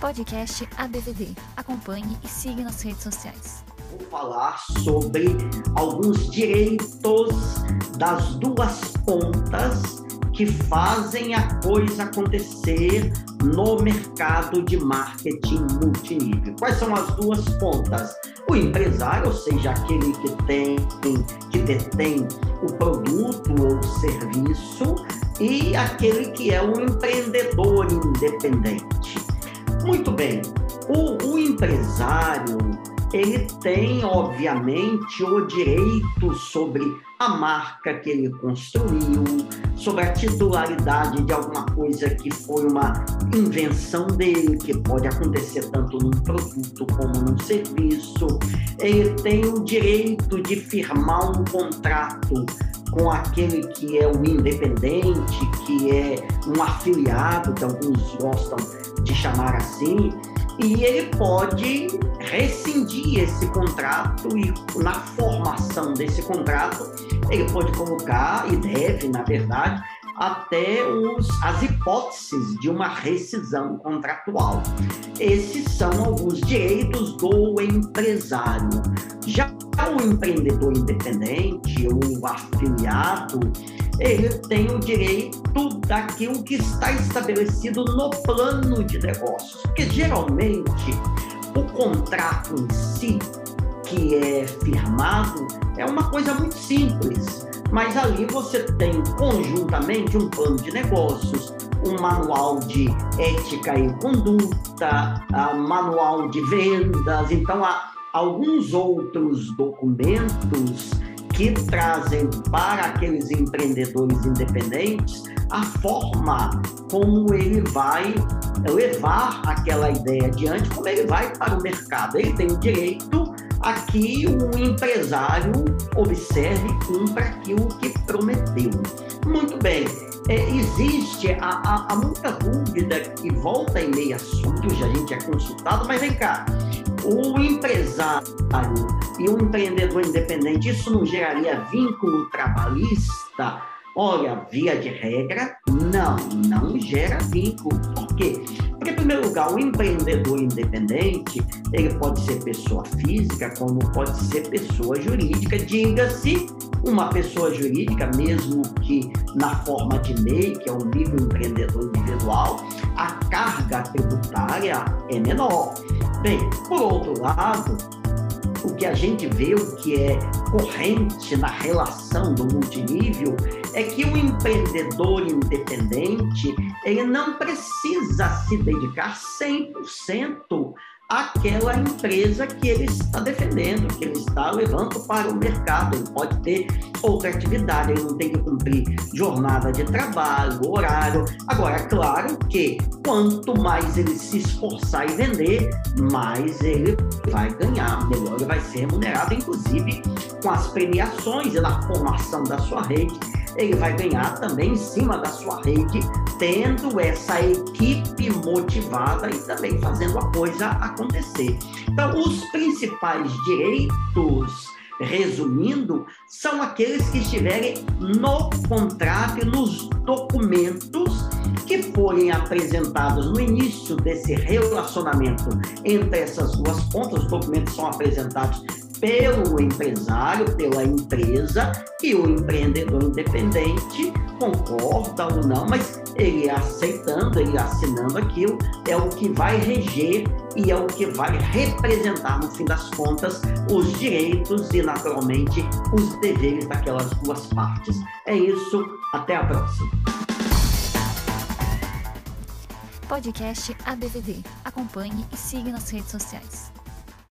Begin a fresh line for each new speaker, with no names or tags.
Podcast ABVD. Acompanhe e siga nas redes sociais.
Vou falar sobre alguns direitos das duas pontas que fazem a coisa acontecer no mercado de marketing multinível. Quais são as duas pontas? O empresário, ou seja, aquele que tem, que detém o produto ou serviço, e aquele que é um empreendedor independente. Muito bem, o, o empresário ele tem, obviamente, o direito sobre a marca que ele construiu, sobre a titularidade de alguma coisa que foi uma invenção dele, que pode acontecer tanto num produto como num serviço. Ele tem o direito de firmar um contrato com aquele que é o independente, que é um afiliado, que alguns gostam de chamar assim, e ele pode rescindir esse contrato e na formação desse contrato ele pode colocar e deve, na verdade, até os, as hipóteses de uma rescisão contratual. Esses são alguns direitos do empresário. Já o empreendedor independente, o afiliado, ele tem o direito daquilo que está estabelecido no plano de negócios. Porque geralmente o contrato em si, que é firmado, é uma coisa muito simples. Mas ali você tem conjuntamente um plano de negócios, um manual de ética e conduta, um manual de vendas. Então, há alguns outros documentos que trazem para aqueles empreendedores independentes a forma como ele vai levar aquela ideia adiante, como ele vai para o mercado. Ele tem o direito a que um empresário observe e cumpra aquilo que prometeu. Muito bem, é, existe há, muita dúvida que volta e meia surge, a gente é consultado, mas vem cá, o empresário e o empreendedor independente, isso não geraria vínculo trabalhista? Olha, via de regra, não, não gera vínculo. Por quê? Porque, em primeiro lugar, o empreendedor independente, ele pode ser pessoa física, como pode ser pessoa jurídica. Diga-se, uma pessoa jurídica, mesmo que na forma de MEI, que é um livro empreendedor individual, a carga tributária é menor. Bem, por outro lado, o que a gente vê, o que é corrente na relação do multinível, é que o empreendedor independente, ele não precisa se dedicar 100% aquela empresa que ele está defendendo, que ele está levando para o mercado. Ele pode ter outra atividade, ele não tem que cumprir jornada de trabalho, horário. Agora, é claro que quanto mais ele se esforçar e vender, mais ele vai ganhar, melhor ele vai ser remunerado, inclusive com as premiações e na formação da sua rede ele vai ganhar também em cima da sua rede, tendo essa equipe motivada e também fazendo a coisa acontecer. Então, os principais direitos resumindo, são aqueles que estiverem no contrato e nos documentos que forem apresentados no início desse relacionamento entre essas duas pontas. Os documentos são apresentados pelo empresário, pela empresa, e o empreendedor independente concorda ou não, mas ele aceitando, ele assinando aquilo, é o que vai reger e é o que vai representar, no fim das contas, os direitos e, naturalmente, os deveres daquelas duas partes. É isso, até a próxima.
Podcast ABVD. Acompanhe e siga nas redes sociais.